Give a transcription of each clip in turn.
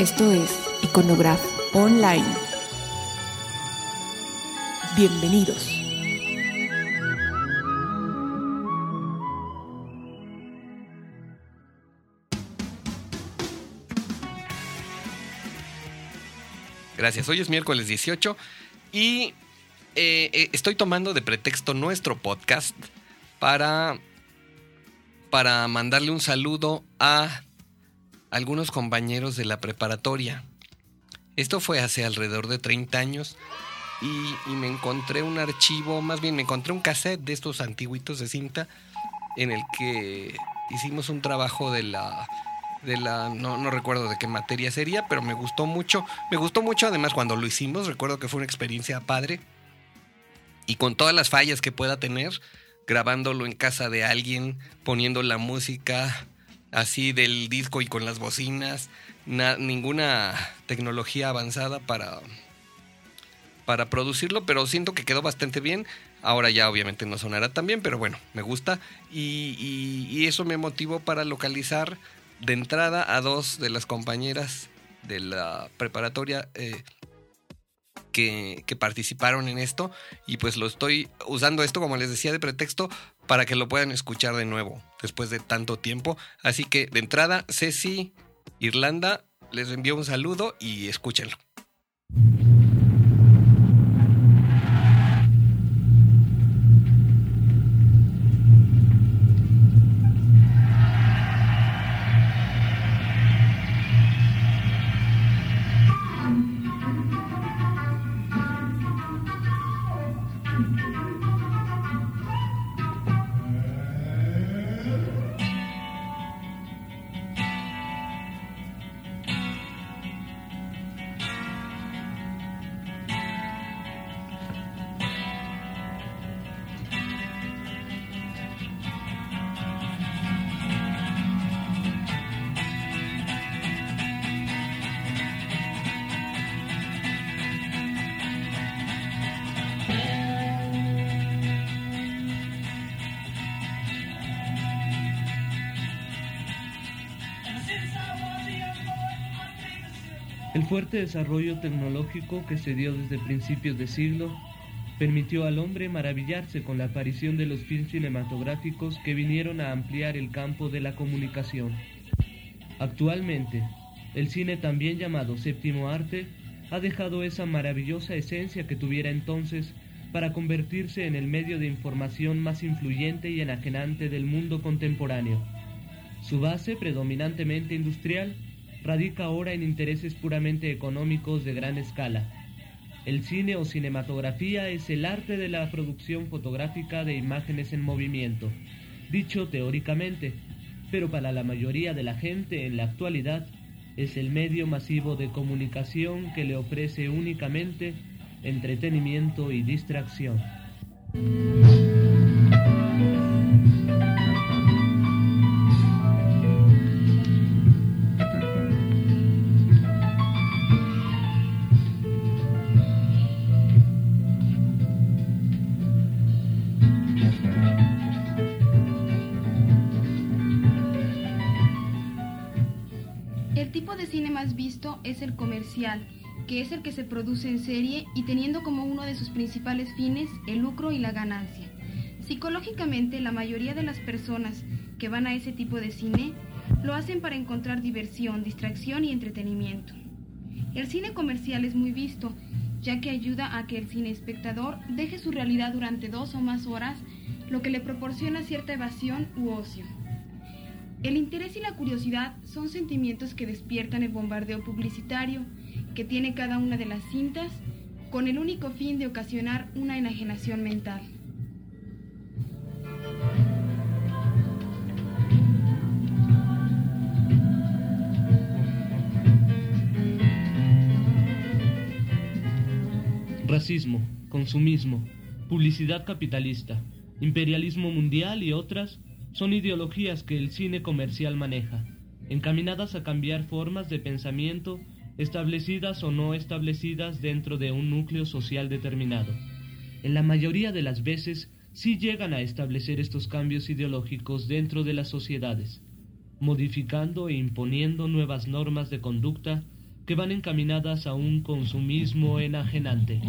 Esto es Iconograph Online. Bienvenidos. Gracias. Hoy es miércoles 18 y eh, eh, estoy tomando de pretexto nuestro podcast para, para mandarle un saludo a algunos compañeros de la preparatoria. Esto fue hace alrededor de 30 años y, me encontré un archivo, más bien me encontré un cassette de estos antiguitos de cinta en el que hicimos un trabajo de la de la no, no recuerdo de qué materia sería, pero me gustó mucho. Me gustó mucho además cuando lo hicimos, recuerdo que fue una experiencia padre. Y con todas las fallas que pueda tener, grabándolo en casa de alguien, poniendo la música, así del disco y con las bocinas, ninguna tecnología avanzada para, para producirlo, pero siento que quedó bastante bien. Ahora ya obviamente no sonará tan bien, pero bueno, me gusta. Y, eso me motivó para localizar de entrada a dos de las compañeras de la preparatoria eh, que, que, participaron en esto. Y pues lo estoy usando esto, como les decía, de pretexto para que lo puedan escuchar de nuevo después de tanto tiempo. Así que de entrada, Ceci, Irlanda, les envío un saludo y escúchenlo. El fuerte desarrollo tecnológico que se dio desde principios de siglo permitió al hombre maravillarse con la aparición de los films cinematográficos que vinieron a ampliar el campo de la comunicación. Actualmente, el cine también llamado séptimo arte ha dejado esa maravillosa esencia que tuviera entonces para convertirse en el medio de información más influyente y enajenante del mundo contemporáneo. Su base predominantemente industrial radica ahora en intereses puramente económicos de gran escala. El cine o cinematografía es el arte de la producción fotográfica de imágenes en movimiento, dicho teóricamente, pero para la mayoría de la gente en la actualidad es el medio masivo de comunicación que le ofrece únicamente entretenimiento y distracción. Es el comercial, que es el que se produce en serie y teniendo como uno de sus principales fines el lucro y la ganancia. Psicológicamente, la mayoría de las personas que van a ese tipo de cine lo hacen para encontrar diversión, distracción y entretenimiento. El cine comercial es muy visto, ya que ayuda a que el cine espectador deje su realidad durante dos o más horas, lo que le proporciona cierta evasión u ocio. El interés y la curiosidad son sentimientos que despiertan el bombardeo publicitario que tiene cada una de las cintas con el único fin de ocasionar una enajenación mental. Racismo, consumismo, publicidad capitalista, imperialismo mundial y otras son ideologías que el cine comercial maneja, encaminadas a cambiar formas de pensamiento establecidas o no establecidas dentro de un núcleo social determinado. En la mayoría de las veces sí llegan a establecer estos cambios ideológicos dentro de las sociedades, modificando e imponiendo nuevas normas de conducta que van encaminadas a un consumismo enajenante.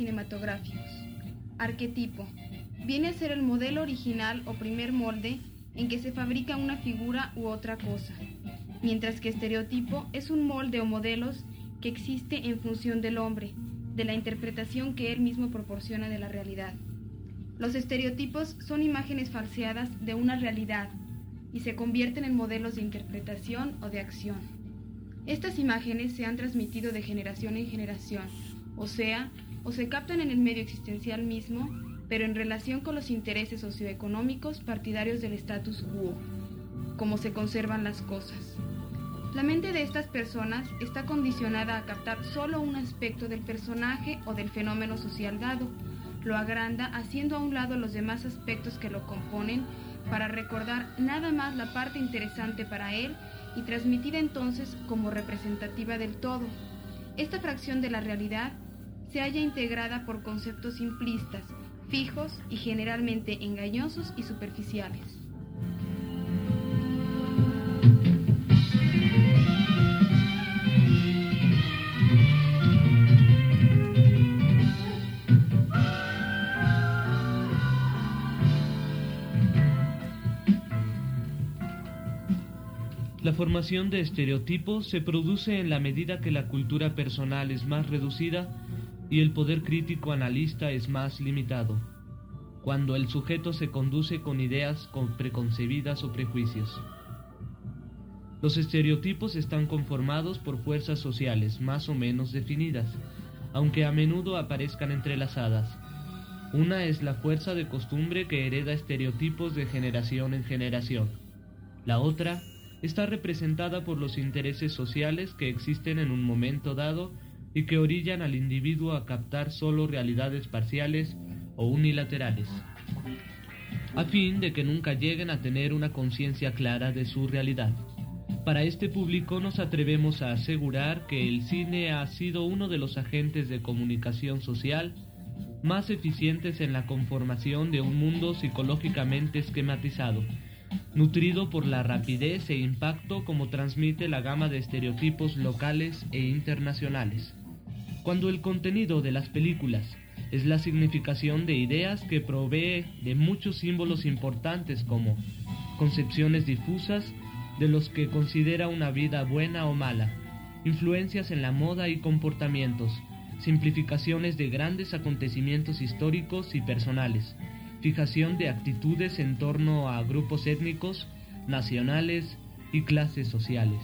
Cinematográficos. Arquetipo. Viene a ser el modelo original o primer molde en que se fabrica una figura u otra cosa, mientras que estereotipo es un molde o modelos que existe en función del hombre, de la interpretación que él mismo proporciona de la realidad. Los estereotipos son imágenes falseadas de una realidad y se convierten en modelos de interpretación o de acción. Estas imágenes se han transmitido de generación en generación, o sea, o se captan en el medio existencial mismo, pero en relación con los intereses socioeconómicos partidarios del status quo, como se conservan las cosas. La mente de estas personas está condicionada a captar solo un aspecto del personaje o del fenómeno social dado, lo agranda haciendo a un lado los demás aspectos que lo componen para recordar nada más la parte interesante para él y transmitida entonces como representativa del todo. Esta fracción de la realidad se halla integrada por conceptos simplistas, fijos y generalmente engañosos y superficiales. La formación de estereotipos se produce en la medida que la cultura personal es más reducida y el poder crítico analista es más limitado, cuando el sujeto se conduce con ideas con preconcebidas o prejuicios. Los estereotipos están conformados por fuerzas sociales más o menos definidas, aunque a menudo aparezcan entrelazadas. Una es la fuerza de costumbre que hereda estereotipos de generación en generación. La otra está representada por los intereses sociales que existen en un momento dado y que orillan al individuo a captar solo realidades parciales o unilaterales, a fin de que nunca lleguen a tener una conciencia clara de su realidad. Para este público nos atrevemos a asegurar que el cine ha sido uno de los agentes de comunicación social más eficientes en la conformación de un mundo psicológicamente esquematizado, nutrido por la rapidez e impacto como transmite la gama de estereotipos locales e internacionales. Cuando el contenido de las películas es la significación de ideas que provee de muchos símbolos importantes como concepciones difusas de los que considera una vida buena o mala, influencias en la moda y comportamientos, simplificaciones de grandes acontecimientos históricos y personales, fijación de actitudes en torno a grupos étnicos, nacionales y clases sociales.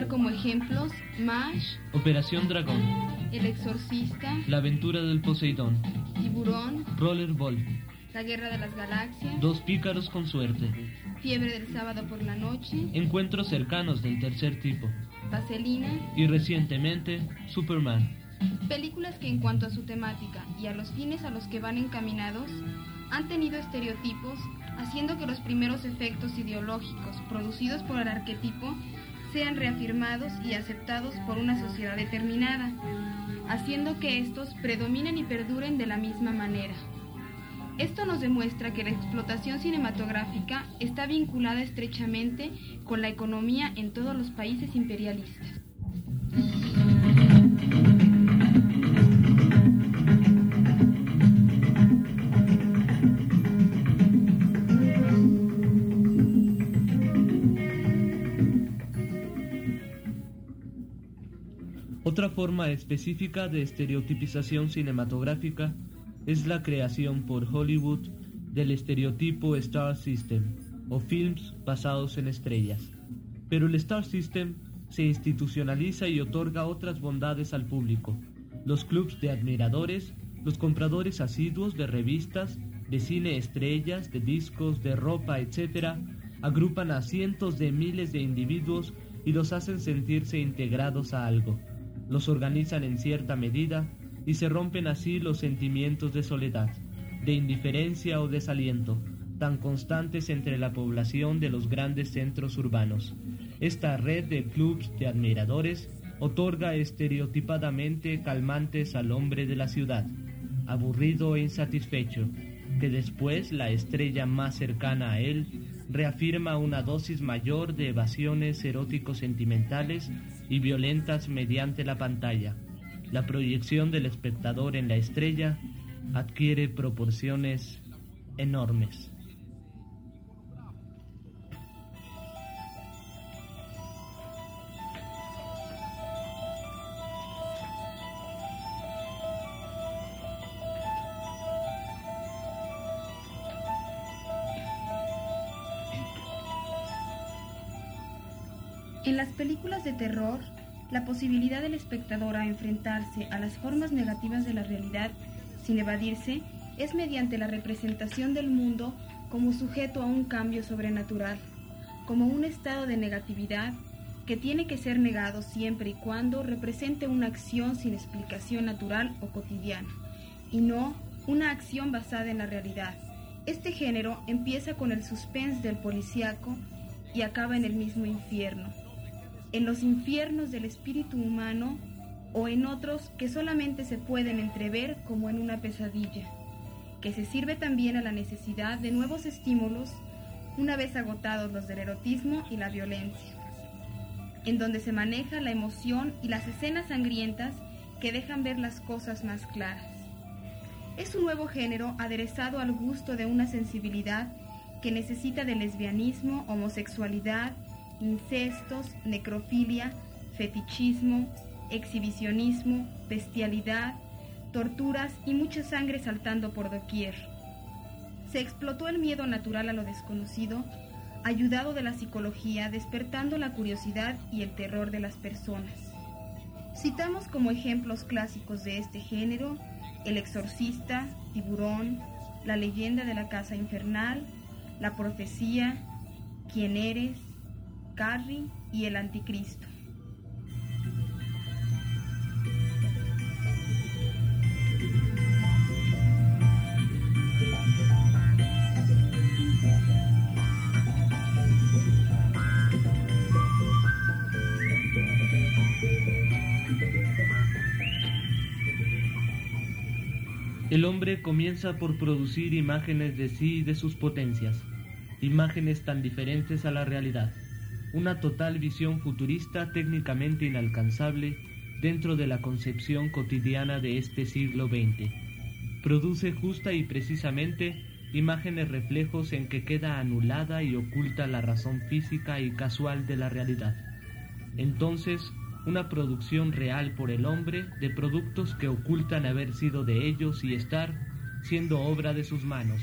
Citar como ejemplos MASH, Operación Dragón, El Exorcista, La aventura del Poseidón, Tiburón, Rollerball, La Guerra de las Galaxias, Dos pícaros con suerte, Fiebre del Sábado por la Noche, Encuentros cercanos del tercer tipo. Vaselina, y recientemente Superman. películas que en cuanto a su temática y a los fines a los que van encaminados han tenido estereotipos, haciendo que los primeros efectos ideológicos producidos por el arquetipo sean reafirmados y aceptados por una sociedad determinada, haciendo que estos predominen y perduren de la misma manera. Esto nos demuestra que la explotación cinematográfica está vinculada estrechamente con la economía en todos los países imperialistas. Otra forma específica de estereotipización cinematográfica es la creación por Hollywood del estereotipo Star System o films basados en estrellas. Pero el Star System se institucionaliza y otorga otras bondades al público, los clubs de admiradores, los compradores asiduos de revistas, de cine estrellas, de discos, de ropa, etc., agrupan a cientos de miles de individuos y los hacen sentirse integrados a algo. Los organizan en cierta medida y se rompen así los sentimientos de soledad, de indiferencia o desaliento, tan constantes entre la población de los grandes centros urbanos. Esta red de clubs de admiradores otorga estereotipadamente calmantes al hombre de la ciudad, aburrido e insatisfecho, que después la estrella más cercana a él reafirma una dosis mayor de evasiones eróticos sentimentales y violentas mediante la pantalla. La proyección del espectador en la estrella adquiere proporciones enormes. Películas de terror, la posibilidad del espectador a enfrentarse a las formas negativas de la realidad sin evadirse es mediante la representación del mundo como sujeto a un cambio sobrenatural, como un estado de negatividad que tiene que ser negado siempre y cuando represente una acción sin explicación natural o cotidiana, y no una acción basada en la realidad. Este género empieza con el suspense del policíaco y acaba en el mismo infierno, en los infiernos del espíritu humano o en otros que solamente se pueden entrever como en una pesadilla, que se sirve también a la necesidad de nuevos estímulos una vez agotados los del erotismo y la violencia, en donde se maneja la emoción y las escenas sangrientas que dejan ver las cosas más claras. Es un nuevo género aderezado al gusto de una sensibilidad que necesita de lesbianismo, homosexualidad, incestos, necrofilia, fetichismo, exhibicionismo, bestialidad, torturas y mucha sangre saltando por doquier. Se explotó el miedo natural a lo desconocido, ayudado de la psicología, despertando la curiosidad y el terror de las personas. Citamos como ejemplos clásicos de este género El exorcista, Tiburón, La leyenda de la casa infernal, La profecía, Quién eres, Carrie y El anticristo. El hombre comienza por producir imágenes de sí y de sus potencias, imágenes tan diferentes a la realidad, una total visión futurista técnicamente inalcanzable dentro de la concepción cotidiana de este siglo XX. Produce justa y precisamente imágenes reflejos en que queda anulada y oculta la razón física y casual de la realidad. Entonces, una producción real por el hombre de productos que ocultan haber sido de ellos y estar siendo obra de sus manos,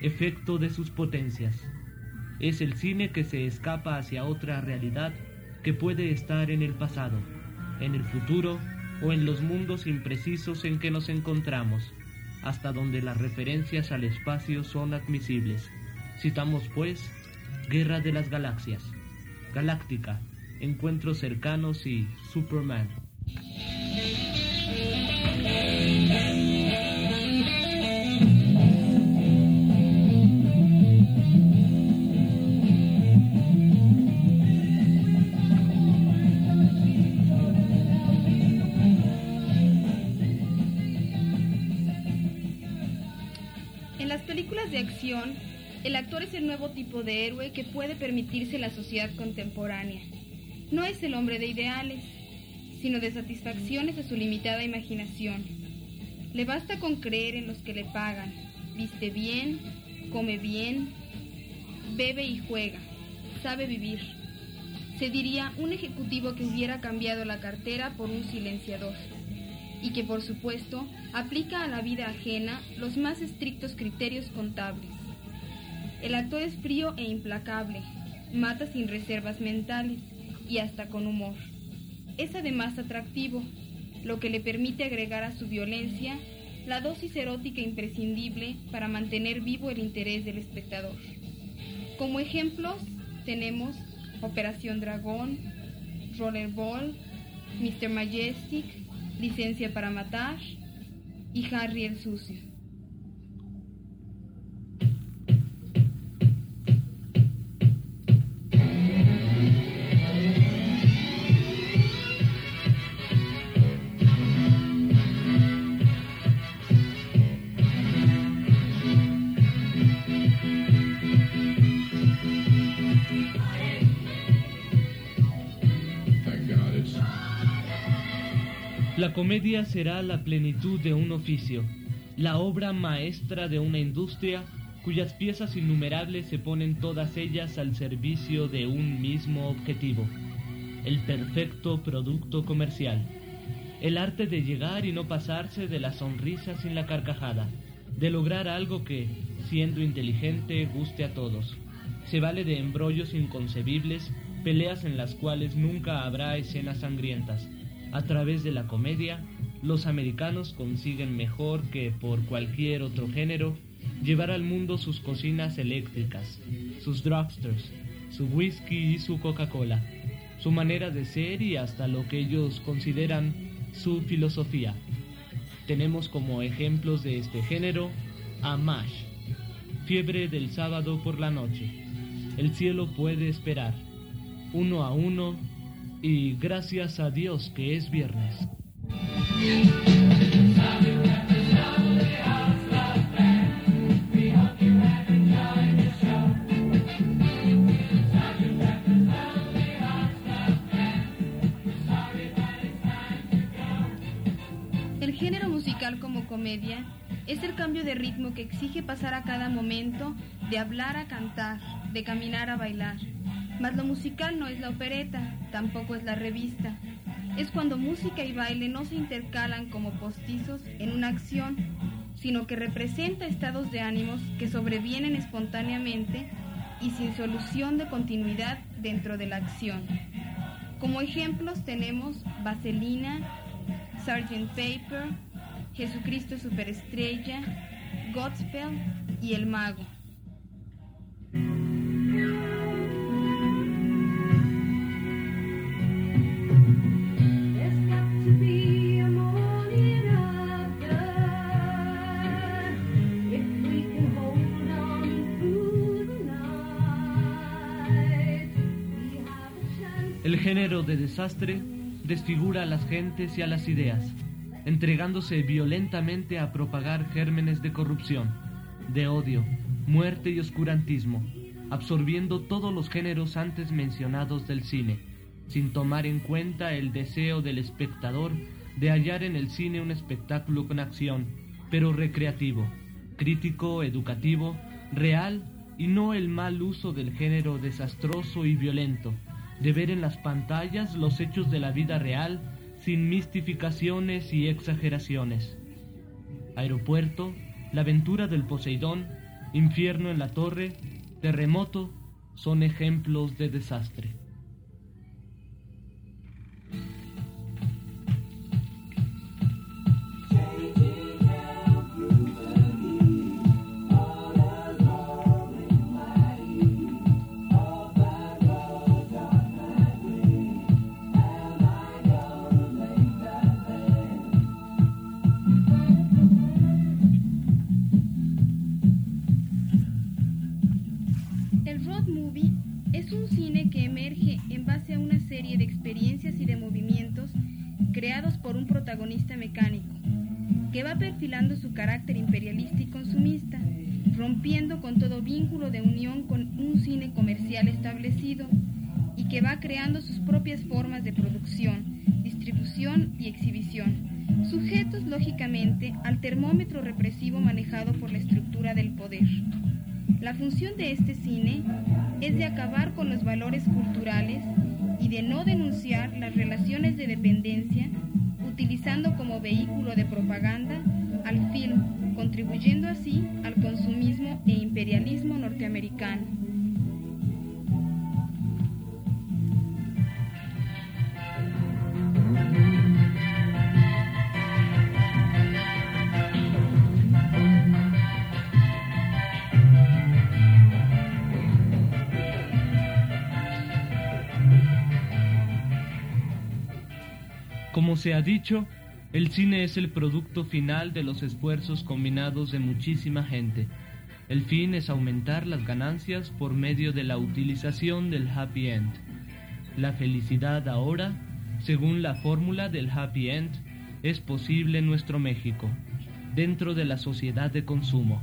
efecto de sus potencias. Es el cine que se escapa hacia otra realidad que puede estar en el pasado, en el futuro o en los mundos imprecisos en que nos encontramos, hasta donde las referencias al espacio son admisibles. Citamos pues Guerra de las Galaxias, Galáctica, Encuentros cercanos y Superman. De el actor es el nuevo tipo de héroe que puede permitirse la sociedad contemporánea. No es el hombre de ideales, sino de satisfacciones a su limitada imaginación. Le basta con creer en los que le pagan, viste bien, come bien, bebe y juega, sabe vivir. Se diría un ejecutivo que hubiera cambiado la cartera por un silenciador y que por supuesto aplica a la vida ajena los más estrictos criterios contables. El actor es frío e implacable, mata sin reservas mentales y hasta con humor. Es además atractivo, lo que le permite agregar a su violencia la dosis erótica imprescindible para mantener vivo el interés del espectador. Como ejemplos tenemos Operación Dragón, Rollerball, Mr. Majestic, Licencia para Matar y Harry el Sucio. La comedia será la plenitud de un oficio, la obra maestra de una industria cuyas piezas innumerables se ponen todas ellas al servicio de un mismo objetivo, el perfecto producto comercial, el arte de llegar y no pasarse de la sonrisa sin la carcajada, de lograr algo que, siendo inteligente, guste a todos. Se vale de embrollos inconcebibles, peleas en las cuales nunca habrá escenas sangrientas, a través de la comedia, los americanos consiguen mejor que por cualquier otro género llevar al mundo sus cocinas eléctricas, sus drugstores, su whisky y su Coca-Cola, su manera de ser y hasta lo que ellos consideran su filosofía. Tenemos como ejemplos de este género a MASH, Fiebre del sábado por la noche, El cielo puede esperar, Uno a uno y gracias a Dios que es viernes. El género musical como comedia es el cambio de ritmo que exige pasar a cada momento de hablar a cantar, de caminar a bailar. Mas lo musical no es la opereta, tampoco es la revista. Es cuando música y baile no se intercalan como postizos en una acción, sino que representa estados de ánimos que sobrevienen espontáneamente y sin solución de continuidad dentro de la acción. Como ejemplos tenemos Vaselina, Sgt. Paper, Jesucristo Superestrella, Godspell y El Mago. El género de desastre desfigura a las gentes y a las ideas, entregándose violentamente a propagar gérmenes de corrupción, de odio, muerte y oscurantismo, absorbiendo todos los géneros antes mencionados del cine, sin tomar en cuenta el deseo del espectador de hallar en el cine un espectáculo con acción, pero recreativo, crítico, educativo, real y no el mal uso del género desastroso y violento, de ver en las pantallas los hechos de la vida real sin mistificaciones y exageraciones. Aeropuerto, la aventura del Poseidón, infierno en la torre, terremoto, son ejemplos de desastre. Protagonista mecánico, que va perfilando su carácter imperialista y consumista, rompiendo con todo vínculo de unión con un cine comercial establecido y que va creando sus propias formas de producción, distribución y exhibición, sujetos lógicamente al termómetro represivo manejado por la estructura del poder. La función de este cine es de acabar con los valores culturales y de no denunciar las relaciones de dependencia, utilizando como vehículo de propaganda al film, contribuyendo así al consumismo e imperialismo norteamericano. Como se ha dicho, el cine es el producto final de los esfuerzos combinados de muchísima gente. El fin es aumentar las ganancias por medio de la utilización del happy end. La felicidad ahora, según la fórmula del happy end, es posible en nuestro México, dentro de la sociedad de consumo.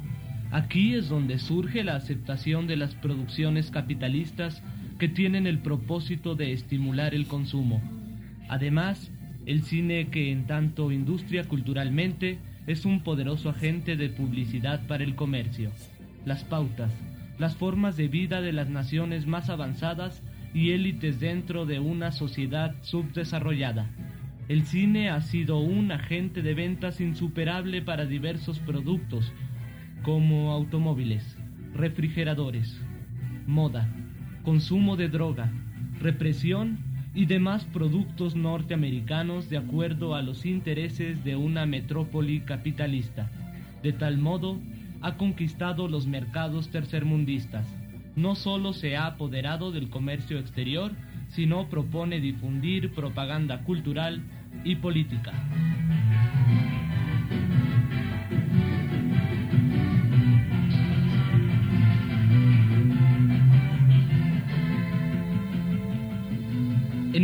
Aquí es donde surge la aceptación de las producciones capitalistas que tienen el propósito de estimular el consumo. Además, el cine que en tanto industria culturalmente es un poderoso agente de publicidad para el comercio. Las pautas, las formas de vida de las naciones más avanzadas y élites dentro de una sociedad subdesarrollada. El cine ha sido un agente de ventas insuperable para diversos productos, como automóviles, refrigeradores, moda, consumo de droga, represión y demás productos norteamericanos de acuerdo a los intereses de una metrópoli capitalista. De tal modo, ha conquistado los mercados tercermundistas. No solo se ha apoderado del comercio exterior, sino propone difundir propaganda cultural y política.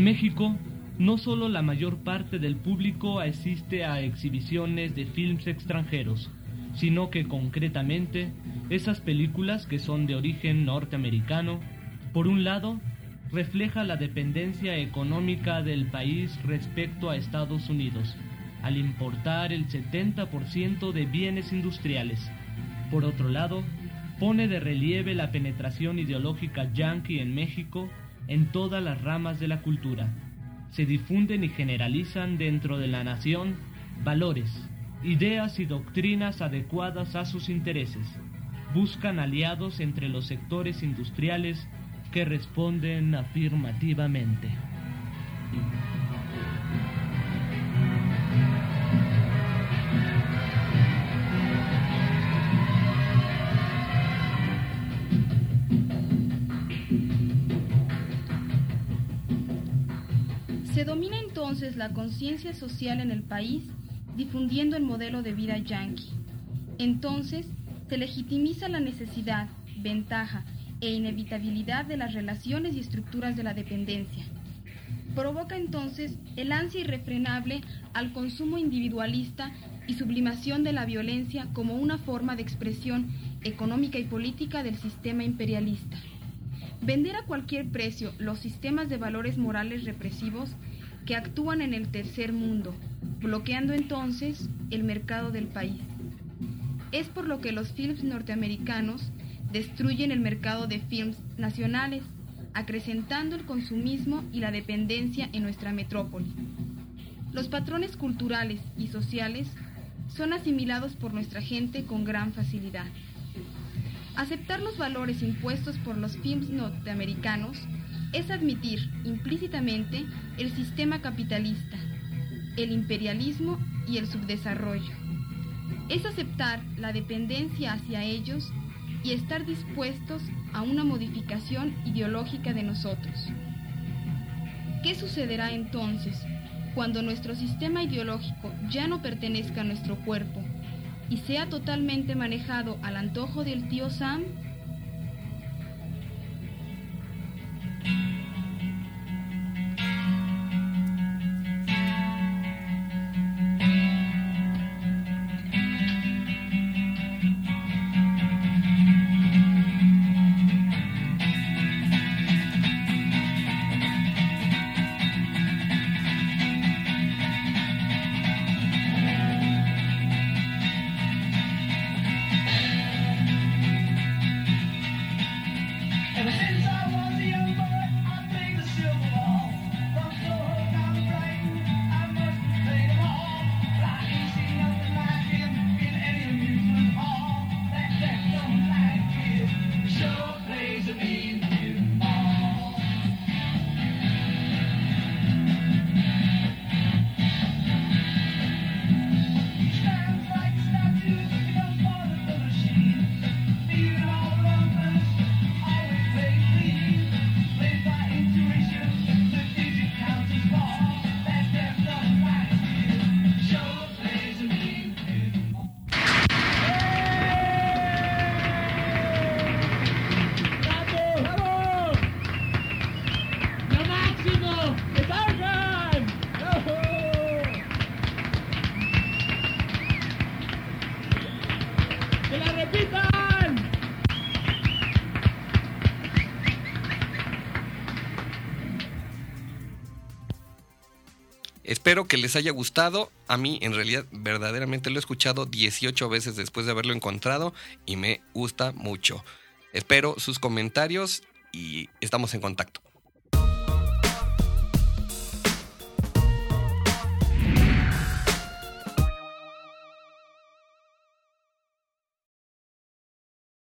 México, no solo la mayor parte del público asiste a exhibiciones de films extranjeros, sino que concretamente esas películas que son de origen norteamericano, por un lado, refleja la dependencia económica del país respecto a Estados Unidos, al importar el 70% de bienes industriales. Por otro lado, pone de relieve la penetración ideológica yanqui en México en todas las ramas de la cultura. Se difunden y generalizan dentro de la nación valores, ideas y doctrinas adecuadas a sus intereses. Buscan aliados entre los sectores industriales que responden afirmativamente. La conciencia social en el país difundiendo el modelo de vida yanqui. Entonces se legitimiza la necesidad, ventaja e inevitabilidad de las relaciones y estructuras de la dependencia. Provoca entonces el ansia irrefrenable al consumo individualista y sublimación de la violencia como una forma de expresión económica y política del sistema imperialista. Vender a cualquier precio los sistemas de valores morales represivos que actúan en el tercer mundo, bloqueando entonces el mercado del país. Es por lo que los films norteamericanos destruyen el mercado de films nacionales, acrecentando el consumismo y la dependencia en nuestra metrópoli. Los patrones culturales y sociales son asimilados por nuestra gente con gran facilidad. Aceptar los valores impuestos por los films norteamericanos es admitir implícitamente el sistema capitalista, el imperialismo y el subdesarrollo. Es aceptar la dependencia hacia ellos y estar dispuestos a una modificación ideológica de nosotros. ¿Qué sucederá entonces cuando nuestro sistema ideológico ya no pertenezca a nuestro cuerpo y sea totalmente manejado al antojo del tío Sam? Espero que les haya gustado. A mí, en realidad, verdaderamente lo he escuchado 18 veces después de haberlo encontrado y me gusta mucho. Espero sus comentarios y estamos en contacto.